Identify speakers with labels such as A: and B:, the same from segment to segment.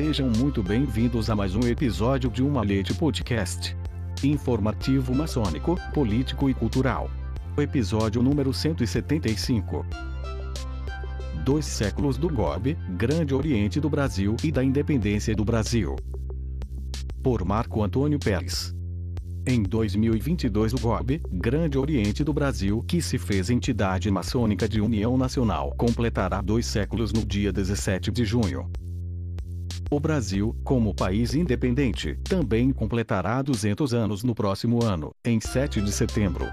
A: Sejam muito bem-vindos a mais um episódio de Uma Leite Podcast. Informativo maçônico, político e cultural. Episódio número 175. Dois séculos do GOB, Grande Oriente do Brasil e da Independência do Brasil. Por Marco Antônio Pérez. Em 2022 o GOB, Grande Oriente do Brasil, que se fez entidade maçônica de União Nacional, completará dois séculos no dia 17 de junho. O Brasil, como país independente, também completará 200 anos no próximo ano, em 7 de setembro.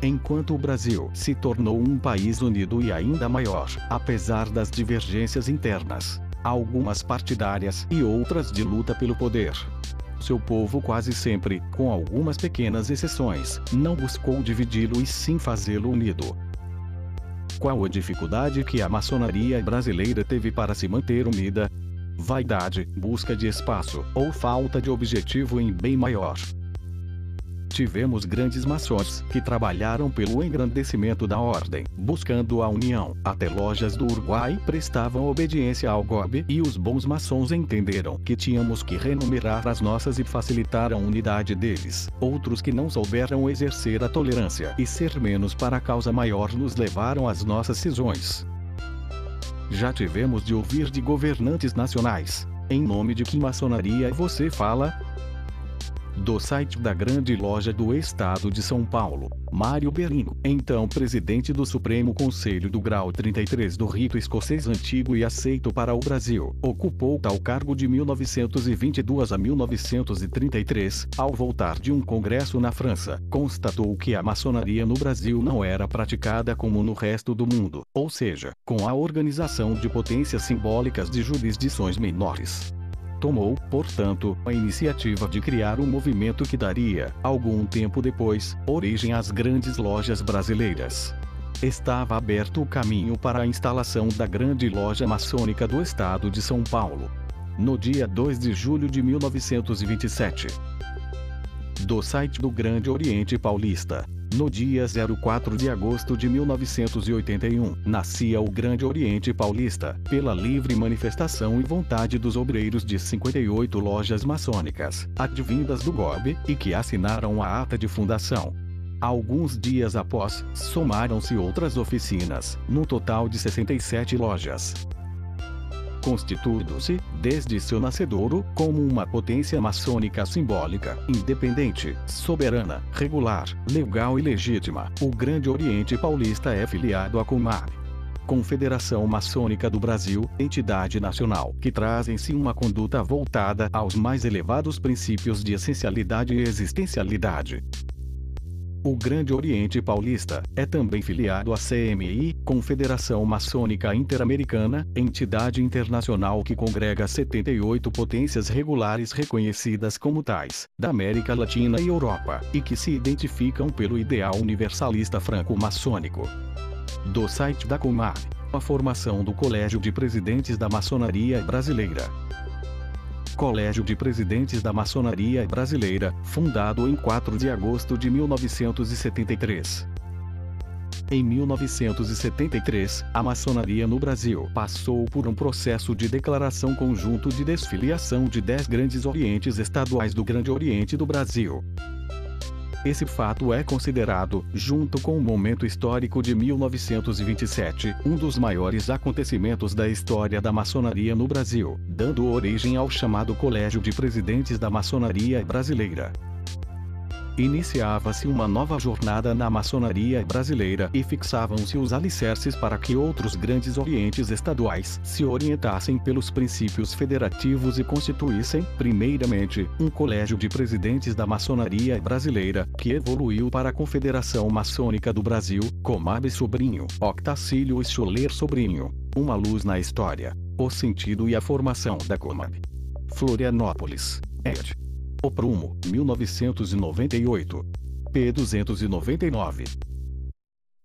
A: Enquanto o Brasil se tornou um país unido e ainda maior, apesar das divergências internas, algumas partidárias e outras de luta pelo poder, seu povo quase sempre, com algumas pequenas exceções, não buscou dividi-lo e sim fazê-lo unido. Qual a dificuldade que a maçonaria brasileira teve para se manter unida? Vaidade, busca de espaço, ou falta de objetivo em bem maior. Tivemos grandes maçons que trabalharam pelo engrandecimento da ordem, buscando a união. Até lojas do Uruguai prestavam obediência ao GOB e os bons maçons entenderam que tínhamos que renumerar as nossas e facilitar a unidade deles. Outros que não souberam exercer a tolerância e ser menos para a causa maior nos levaram às nossas cisões. Já tivemos de ouvir de governantes nacionais. Em nome de que maçonaria você fala? do site da Grande Loja do Estado de São Paulo, Mário Beringo, então presidente do Supremo Conselho do Grau 33 do Rito Escocês Antigo e aceito para o Brasil, ocupou tal cargo de 1922 a 1933, ao voltar de um congresso na França, constatou que a maçonaria no Brasil não era praticada como no resto do mundo, ou seja, com a organização de potências simbólicas de jurisdições menores tomou, portanto, a iniciativa de criar um movimento que daria, algum tempo depois, origem às grandes lojas brasileiras. Estava aberto o caminho para a instalação da grande loja maçônica do estado de São Paulo. No dia 2 de julho de 1927. Do site do Grande Oriente Paulista. No dia 04 de agosto de 1981, nascia o Grande Oriente Paulista, pela livre manifestação e vontade dos obreiros de 58 lojas maçônicas, advindas do GOB, e que assinaram a ata de fundação. Alguns dias após, somaram-se outras oficinas, no total de 67 lojas constituindo-se, desde seu nascedouro, como uma potência maçônica simbólica, independente, soberana, regular, legal e legítima. O Grande Oriente Paulista é filiado à Comab. Confederação Maçônica do Brasil, entidade nacional, que traz em si uma conduta voltada aos mais elevados princípios de essencialidade e existencialidade. O Grande Oriente Paulista é também filiado à CMI, Confederação Maçônica Interamericana, entidade internacional que congrega 78 potências regulares reconhecidas como tais, da América Latina e Europa, e que se identificam pelo ideal universalista franco-maçônico. Do site da Comar, a formação do Colégio de Presidentes da Maçonaria Brasileira. Colégio de Presidentes da Maçonaria Brasileira, fundado em 4 de agosto de 1973. Em 1973, a maçonaria no Brasil passou por um processo de declaração conjunto de desfiliação de 10 grandes orientes estaduais do Grande Oriente do Brasil. Esse fato é considerado, junto com o momento histórico de 1927, um dos maiores acontecimentos da história da maçonaria no Brasil, dando origem ao chamado Colégio de Presidentes da Maçonaria Brasileira iniciava-se uma nova jornada na maçonaria brasileira e fixavam-se os alicerces para que outros grandes orientes estaduais se orientassem pelos princípios federativos e constituíssem, primeiramente, um colégio de presidentes da maçonaria brasileira, que evoluiu para a Confederação Maçônica do Brasil, Comab Sobrinho, Octacílio e Sobrinho. Uma luz na história, o sentido e a formação da Comab. Florianópolis, ed. O Prumo, 1998. P299.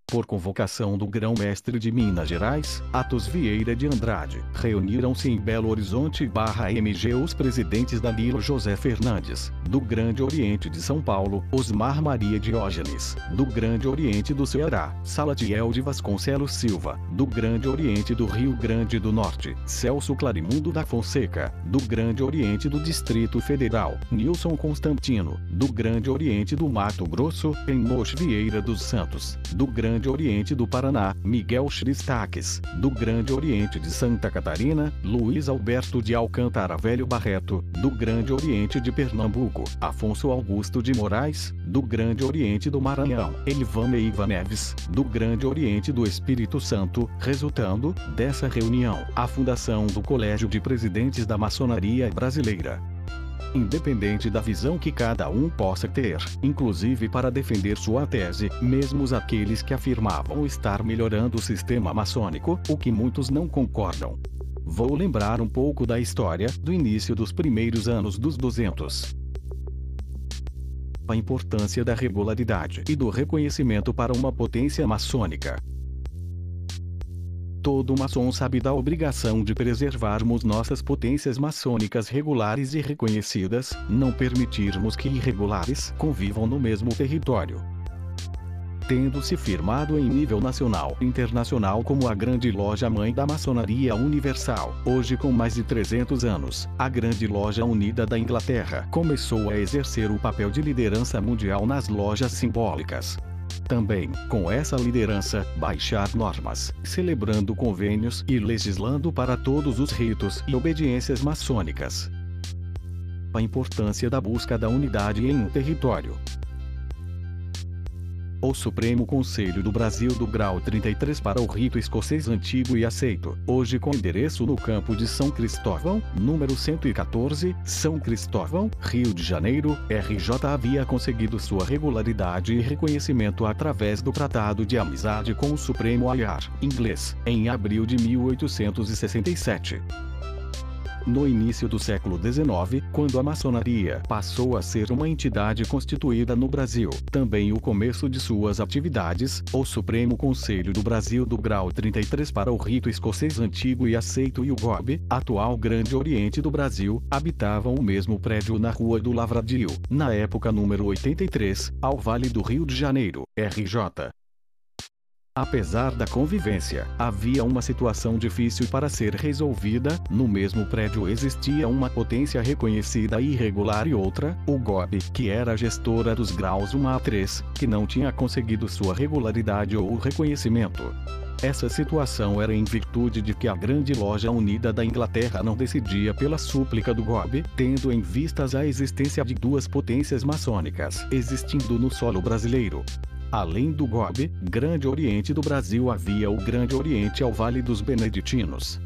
A: Por convocação do grão-mestre de Minas Gerais, Atos Vieira de Andrade, reuniram-se em Belo Horizonte MG os presidentes Danilo José Fernandes, do Grande Oriente de São Paulo, Osmar Maria Diógenes, do Grande Oriente do Ceará, Salatiel de Vasconcelos Silva, do Grande Oriente do Rio Grande do Norte, Celso Clarimundo da Fonseca, do Grande Oriente do Distrito Federal, Nilson Constantino, do Grande Oriente do Mato Grosso, Enoch Vieira dos Santos, do Grande Oriente do Paraná, Miguel Christakis, do Grande Oriente de Santa Catarina, Luiz Alberto de Alcântara Velho Barreto, do Grande Oriente de Pernambuco, Afonso Augusto de Moraes, do Grande Oriente do Maranhão, Elvan Eiva Neves, do Grande Oriente do Espírito Santo, resultando, dessa reunião, a fundação do Colégio de Presidentes da Maçonaria Brasileira independente da visão que cada um possa ter, inclusive para defender sua tese, mesmo aqueles que afirmavam estar melhorando o sistema maçônico, o que muitos não concordam. Vou lembrar um pouco da história do início dos primeiros anos dos 200 a importância da regularidade e do reconhecimento para uma potência maçônica. Todo maçom sabe da obrigação de preservarmos nossas potências maçônicas regulares e reconhecidas, não permitirmos que irregulares convivam no mesmo território. Tendo se firmado em nível nacional e internacional como a grande loja mãe da maçonaria universal, hoje com mais de 300 anos, a grande loja unida da Inglaterra começou a exercer o papel de liderança mundial nas lojas simbólicas, também, com essa liderança, baixar normas, celebrando convênios e legislando para todos os ritos e obediências maçônicas. A importância da busca da unidade em um território. O Supremo Conselho do Brasil do Grau 33 para o rito escocês antigo e aceito, hoje com endereço no campo de São Cristóvão, número 114, São Cristóvão, Rio de Janeiro, RJ havia conseguido sua regularidade e reconhecimento através do Tratado de Amizade com o Supremo Ayar, inglês, em abril de 1867 no início do século XIX, quando a maçonaria passou a ser uma entidade constituída no Brasil. Também o começo de suas atividades, o Supremo Conselho do Brasil do Grau 33 para o rito escocês antigo e aceito e o GOB, atual Grande Oriente do Brasil, habitavam o mesmo prédio na Rua do Lavradio, na época número 83, ao Vale do Rio de Janeiro, RJ. Apesar da convivência, havia uma situação difícil para ser resolvida. No mesmo prédio existia uma potência reconhecida e irregular e outra, o GOB, que era gestora dos graus 1 a 3, que não tinha conseguido sua regularidade ou reconhecimento. Essa situação era em virtude de que a Grande Loja Unida da Inglaterra não decidia pela súplica do GOB, tendo em vistas a existência de duas potências maçônicas existindo no solo brasileiro. Além do GOB, Grande Oriente do Brasil havia o Grande Oriente ao Vale dos Beneditinos.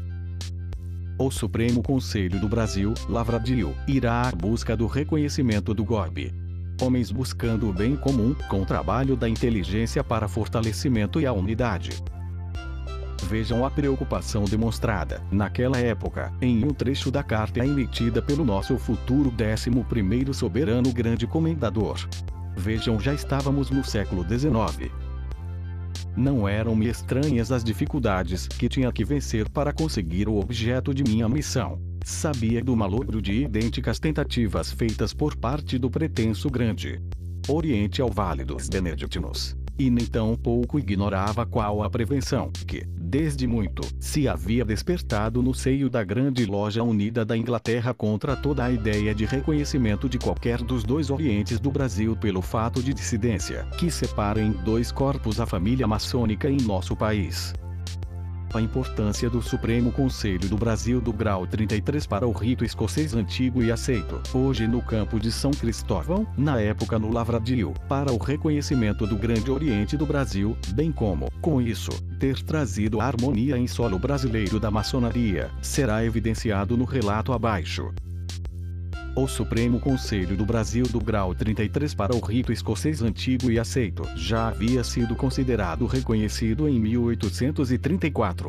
A: O Supremo Conselho do Brasil, Lavradio, irá à busca do reconhecimento do GOB. Homens buscando o bem comum, com o trabalho da inteligência para fortalecimento e a unidade. Vejam a preocupação demonstrada, naquela época, em um trecho da carta emitida pelo nosso futuro 11º soberano grande comendador, Vejam, já estávamos no século XIX. Não eram-me estranhas as dificuldades que tinha que vencer para conseguir o objeto de minha missão. Sabia do malogro de idênticas tentativas feitas por parte do pretenso grande Oriente ao Vale dos Beneditinos e nem tão pouco ignorava qual a prevenção que, desde muito, se havia despertado no seio da grande loja unida da Inglaterra contra toda a ideia de reconhecimento de qualquer dos dois orientes do Brasil pelo fato de dissidência que separa em dois corpos a família maçônica em nosso país a importância do Supremo Conselho do Brasil do grau 33 para o rito escocês antigo e aceito, hoje no campo de São Cristóvão, na época no Lavradio, para o reconhecimento do Grande Oriente do Brasil, bem como, com isso, ter trazido a harmonia em solo brasileiro da maçonaria, será evidenciado no relato abaixo o Supremo Conselho do Brasil do grau 33 para o rito escocês antigo e aceito, já havia sido considerado reconhecido em 1834.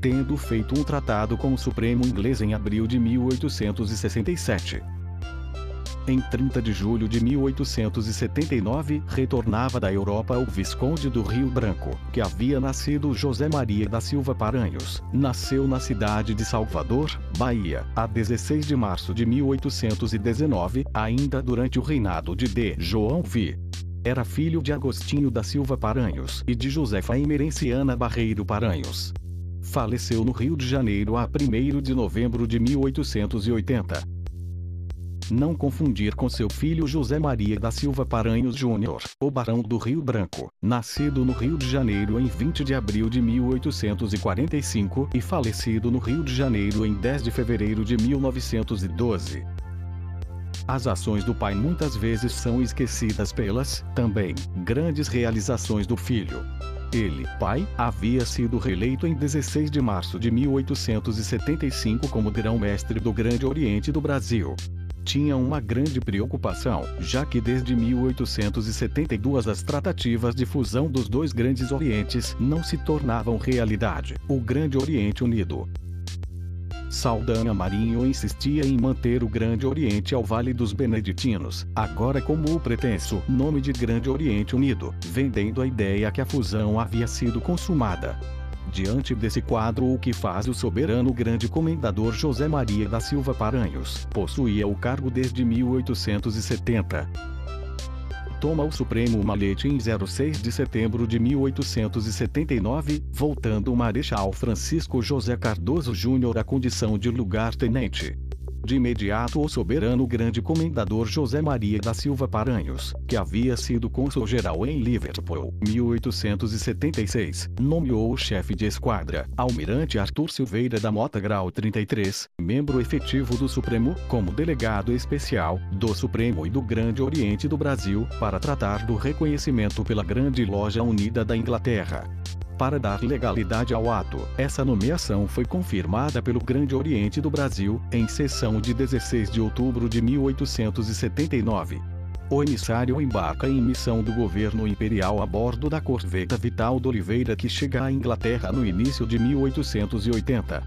A: Tendo feito um tratado com o Supremo inglês em abril de 1867. Em 30 de julho de 1879, retornava da Europa o Visconde do Rio Branco, que havia nascido José Maria da Silva Paranhos. Nasceu na cidade de Salvador, Bahia, a 16 de março de 1819, ainda durante o reinado de D. João V. Era filho de Agostinho da Silva Paranhos e de Josefa Emerenciana Barreiro Paranhos. Faleceu no Rio de Janeiro a 1 de novembro de 1880. Não confundir com seu filho José Maria da Silva Paranhos Júnior, o Barão do Rio Branco, nascido no Rio de Janeiro em 20 de abril de 1845 e falecido no Rio de Janeiro em 10 de fevereiro de 1912. As ações do pai muitas vezes são esquecidas pelas, também, grandes realizações do filho. Ele, pai, havia sido reeleito em 16 de março de 1875 como grão-mestre do Grande Oriente do Brasil. Tinha uma grande preocupação, já que desde 1872 as tratativas de fusão dos dois grandes orientes não se tornavam realidade. O Grande Oriente Unido, Saldanha Marinho insistia em manter o Grande Oriente ao Vale dos Beneditinos, agora como o pretenso nome de Grande Oriente Unido, vendendo a ideia que a fusão havia sido consumada. Diante desse quadro, o que faz o soberano grande comendador José Maria da Silva Paranhos possuía o cargo desde 1870 toma o Supremo Malete em 06 de setembro de 1879, voltando o Marechal Francisco José Cardoso Júnior à condição de lugar-tenente. De imediato o soberano grande comendador José Maria da Silva Paranhos, que havia sido cônsul-geral em Liverpool, 1876, nomeou o chefe de esquadra, almirante Arthur Silveira da Mota Grau 33, membro efetivo do Supremo, como delegado especial, do Supremo e do Grande Oriente do Brasil, para tratar do reconhecimento pela Grande Loja Unida da Inglaterra para dar legalidade ao ato. Essa nomeação foi confirmada pelo Grande Oriente do Brasil, em sessão de 16 de outubro de 1879. O emissário embarca em missão do governo imperial a bordo da corveta Vital de Oliveira que chega à Inglaterra no início de 1880.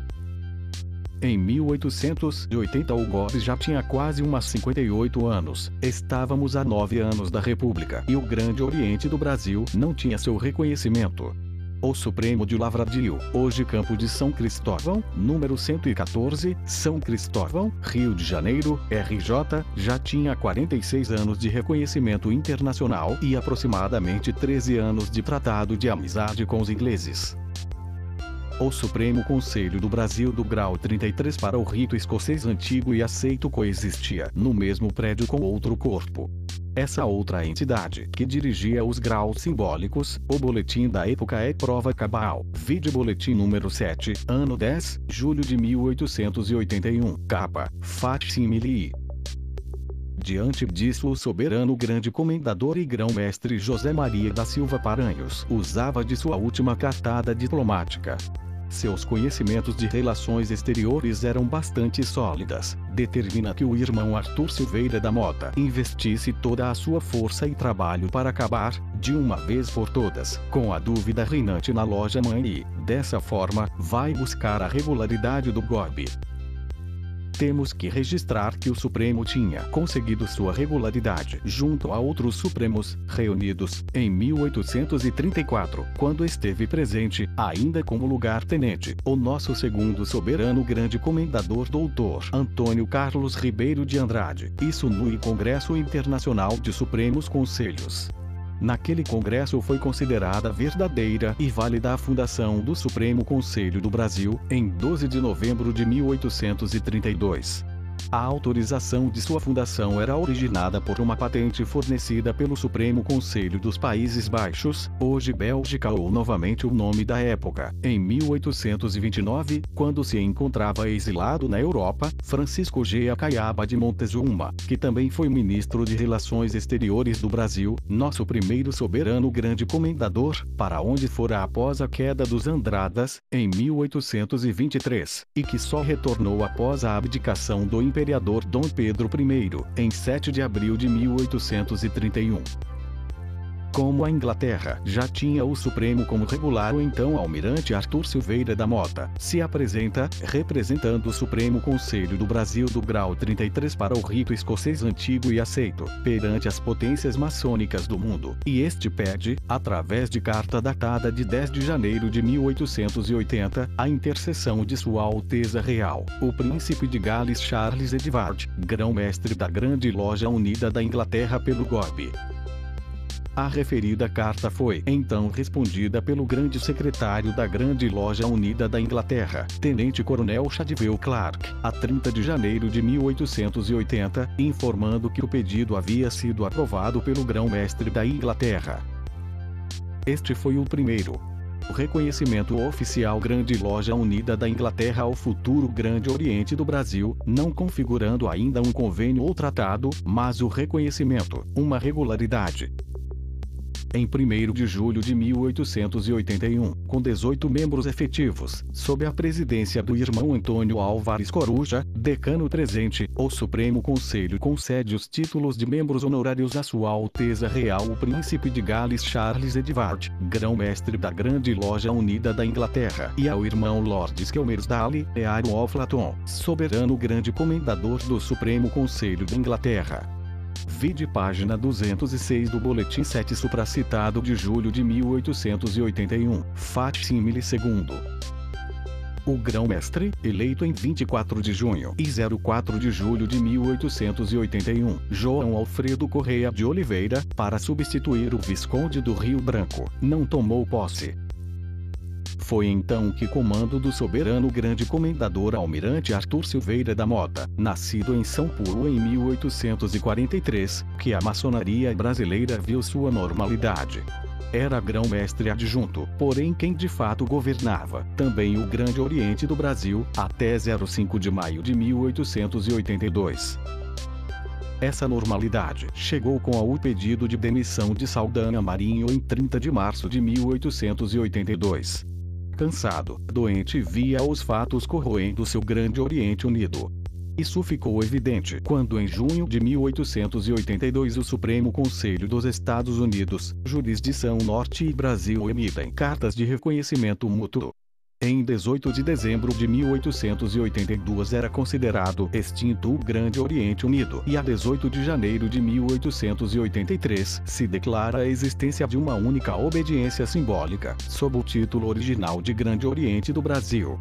A: Em 1880 o Gomes já tinha quase umas 58 anos. Estávamos a nove anos da República e o Grande Oriente do Brasil não tinha seu reconhecimento o Supremo de Lavradio, hoje Campo de São Cristóvão, número 114, São Cristóvão, Rio de Janeiro, RJ, já tinha 46 anos de reconhecimento internacional e aproximadamente 13 anos de tratado de amizade com os ingleses. O Supremo Conselho do Brasil do Grau 33 para o rito escocês antigo e aceito coexistia no mesmo prédio com outro corpo. Essa outra entidade, que dirigia os graus simbólicos, o boletim da época é prova cabal. Vide boletim número 7, ano 10, julho de 1881, capa, facsimile. Diante disso o soberano grande comendador e grão-mestre José Maria da Silva Paranhos usava de sua última cartada diplomática, seus conhecimentos de relações exteriores eram bastante sólidas. Determina que o irmão Arthur Silveira da Mota investisse toda a sua força e trabalho para acabar, de uma vez por todas, com a dúvida reinante na loja mãe e, dessa forma, vai buscar a regularidade do golpe temos que registrar que o Supremo tinha conseguido sua regularidade junto a outros Supremos, reunidos, em 1834, quando esteve presente, ainda como lugar-tenente, o nosso segundo soberano grande comendador doutor Antônio Carlos Ribeiro de Andrade, isso no Congresso Internacional de Supremos Conselhos. Naquele congresso foi considerada verdadeira e válida a fundação do Supremo Conselho do Brasil, em 12 de novembro de 1832. A autorização de sua fundação era originada por uma patente fornecida pelo Supremo Conselho dos Países Baixos, hoje Bélgica ou novamente o nome da época. Em 1829, quando se encontrava exilado na Europa, Francisco G. Acaiaba de Montezuma, que também foi ministro de Relações Exteriores do Brasil, nosso primeiro soberano grande comendador, para onde fora após a queda dos Andradas, em 1823, e que só retornou após a abdicação do imperador Dom Pedro I, em 7 de abril de 1831. Como a Inglaterra já tinha o Supremo como regular, o então almirante Arthur Silveira da Mota se apresenta, representando o Supremo Conselho do Brasil do grau 33 para o rito escocês antigo e aceito, perante as potências maçônicas do mundo, e este pede, através de carta datada de 10 de janeiro de 1880, a intercessão de Sua Alteza Real, o Príncipe de Gales Charles Edward, grão-mestre da Grande Loja Unida da Inglaterra pelo GOB. A referida carta foi então respondida pelo grande secretário da Grande Loja Unida da Inglaterra, Tenente Coronel Chadwell Clark, a 30 de janeiro de 1880, informando que o pedido havia sido aprovado pelo grão-mestre da Inglaterra. Este foi o primeiro, o reconhecimento oficial Grande Loja Unida da Inglaterra ao futuro Grande Oriente do Brasil, não configurando ainda um convênio ou tratado, mas o reconhecimento, uma regularidade, em 1 de julho de 1881, com 18 membros efetivos, sob a presidência do irmão Antônio Álvares Coruja, decano presente, o Supremo Conselho concede os títulos de membros honorários a Sua Alteza Real o Príncipe de Gales Charles Edward, grão-mestre da Grande Loja Unida da Inglaterra, e ao irmão Lord Skelmersdale Aaron Oflaton, soberano grande comendador do Supremo Conselho da Inglaterra. Vide página 206 do Boletim 7 supracitado de julho de 1881, Simile II. O grão-mestre, eleito em 24 de junho e 04 de julho de 1881, João Alfredo Correia de Oliveira, para substituir o Visconde do Rio Branco, não tomou posse. Foi então que comando do soberano grande comendador almirante Arthur Silveira da Mota, nascido em São Paulo em 1843, que a maçonaria brasileira viu sua normalidade. Era grão-mestre adjunto, porém quem de fato governava, também o Grande Oriente do Brasil, até 05 de maio de 1882. Essa normalidade chegou com o pedido de demissão de Saldanha Marinho em 30 de março de 1882 cansado, doente via os fatos corroendo seu grande Oriente Unido. Isso ficou evidente quando em junho de 1882 o Supremo Conselho dos Estados Unidos, Jurisdição Norte e Brasil emitem cartas de reconhecimento mútuo em 18 de dezembro de 1882 era considerado extinto o Grande Oriente Unido e a 18 de janeiro de 1883 se declara a existência de uma única obediência simbólica, sob o título original de Grande Oriente do Brasil.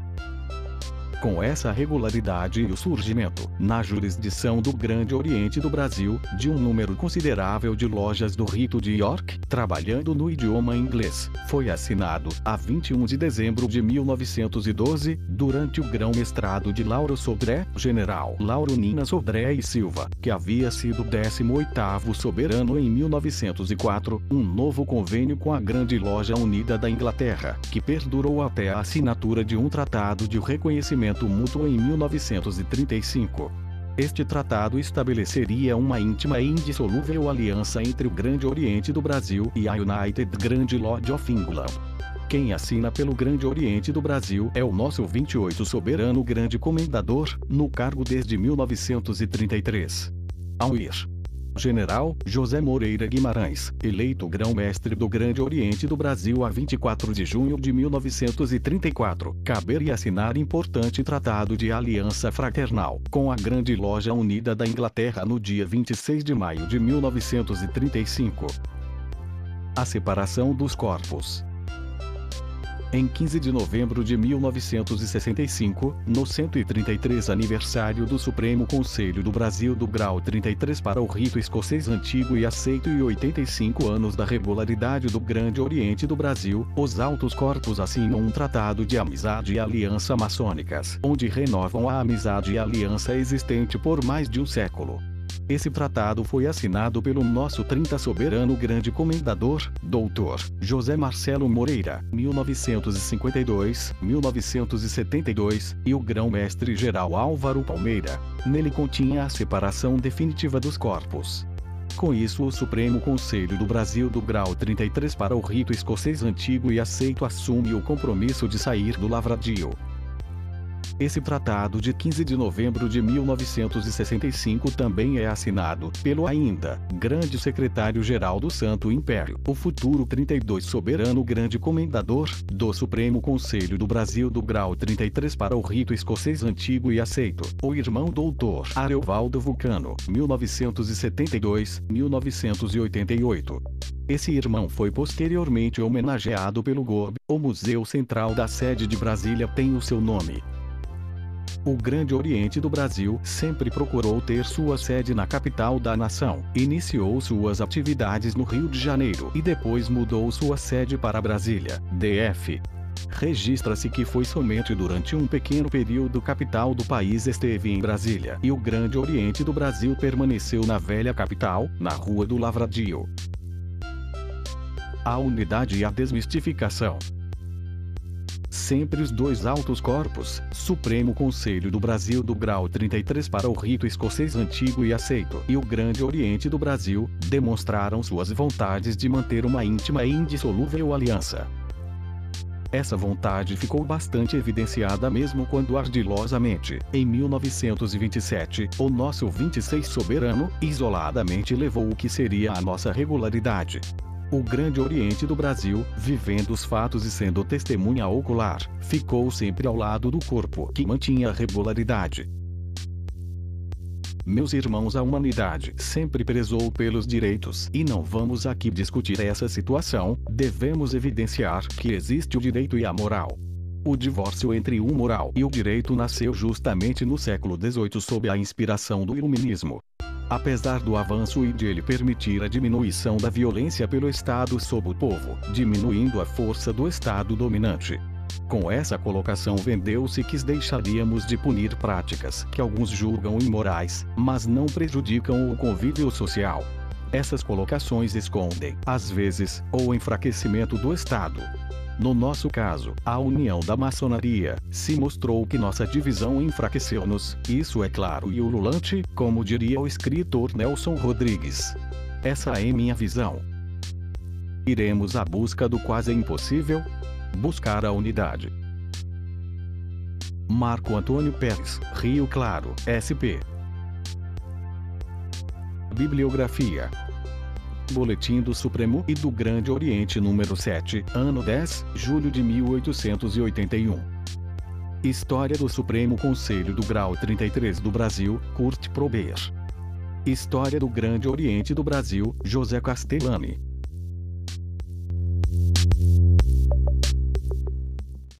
A: Com essa regularidade e o surgimento, na jurisdição do Grande Oriente do Brasil, de um número considerável de lojas do rito de York, trabalhando no idioma inglês, foi assinado, a 21 de dezembro de 1912, durante o grão-mestrado de Lauro Sodré, General Lauro Nina Sodré e Silva, que havia sido 18º soberano em 1904, um novo convênio com a Grande Loja Unida da Inglaterra, que perdurou até a assinatura de um tratado de reconhecimento mútuo em 1935. Este tratado estabeleceria uma íntima e indissolúvel aliança entre o Grande Oriente do Brasil e a United Grand Lodge of England. Quem assina pelo Grande Oriente do Brasil é o nosso 28 soberano grande comendador, no cargo desde 1933. Ao ir General José Moreira Guimarães, eleito grão-mestre do Grande Oriente do Brasil a 24 de junho de 1934, caberia assinar importante tratado de aliança fraternal com a Grande Loja Unida da Inglaterra no dia 26 de maio de 1935. A separação dos corpos em 15 de novembro de 1965, no 133 aniversário do Supremo Conselho do Brasil do grau 33 para o rito escocês antigo e aceito e 85 anos da regularidade do Grande Oriente do Brasil, os altos corpos assinam um tratado de amizade e aliança maçônicas, onde renovam a amizade e aliança existente por mais de um século. Esse tratado foi assinado pelo nosso 30 soberano grande comendador, Dr. José Marcelo Moreira, 1952-1972, e o grão-mestre geral Álvaro Palmeira. Nele continha a separação definitiva dos corpos. Com isso, o Supremo Conselho do Brasil do grau 33 para o rito escocês antigo e aceito assume o compromisso de sair do lavradio Esse tratado de 15 de novembro de 1965 também é assinado pelo ainda grande secretário-geral do Santo Império, o futuro 32 soberano grande comendador do Supremo Conselho do Brasil do grau 33 para o rito escocês antigo e aceito, o irmão doutor Areovaldo Vulcano, 1972-1988. Esse irmão foi posteriormente homenageado pelo GOB, o Museu Central da sede de Brasília tem o seu nome. O Grande Oriente do Brasil sempre procurou ter sua sede na capital da nação. Iniciou suas atividades no Rio de Janeiro e depois mudou sua sede para Brasília, DF. Registra-se que foi somente durante um pequeno período capital do país esteve em Brasília e o Grande Oriente do Brasil permaneceu na velha capital, na Rua do Lavradio. A unidade e a desmistificação sempre os dois altos corpos, Supremo Conselho do Brasil do grau 33 para o rito escocês antigo e aceito. E o Grande Oriente do Brasil, demonstraram suas vontades de manter uma íntima e indissolúvel aliança. Essa vontade ficou bastante evidenciada mesmo quando ardilosamente, em 1927, o nosso 26 soberano, isoladamente levou o que seria a nossa regularidade, o Grande Oriente do Brasil, vivendo os fatos e sendo testemunha ocular, ficou sempre ao lado do corpo que mantinha a regularidade. Meus irmãos, a humanidade sempre prezou pelos direitos e não vamos aqui discutir essa situação, devemos evidenciar que existe o direito e a moral. O divórcio entre o moral e o direito nasceu justamente no século XVIII sob a inspiração do Iluminismo. Apesar do avanço e de ele permitir a diminuição da violência pelo Estado sobre o povo, diminuindo a força do Estado dominante. Com essa colocação vendeu-se que deixaríamos de punir práticas que alguns julgam imorais, mas não prejudicam o convívio social. Essas colocações escondem, às vezes, o enfraquecimento do Estado, no nosso caso, a união da maçonaria, se mostrou que nossa divisão enfraqueceu-nos, isso é claro e ululante, como diria o escritor Nelson Rodrigues. Essa é minha visão. Iremos à busca do quase impossível? Buscar a unidade. Marco Antônio Pérez, Rio Claro, SP. Bibliografia Boletim do Supremo e do Grande Oriente número 7, ano 10, julho de 1881. História do Supremo Conselho do Grau 33 do Brasil, Kurt Prober. História do Grande Oriente do Brasil, José Castellani.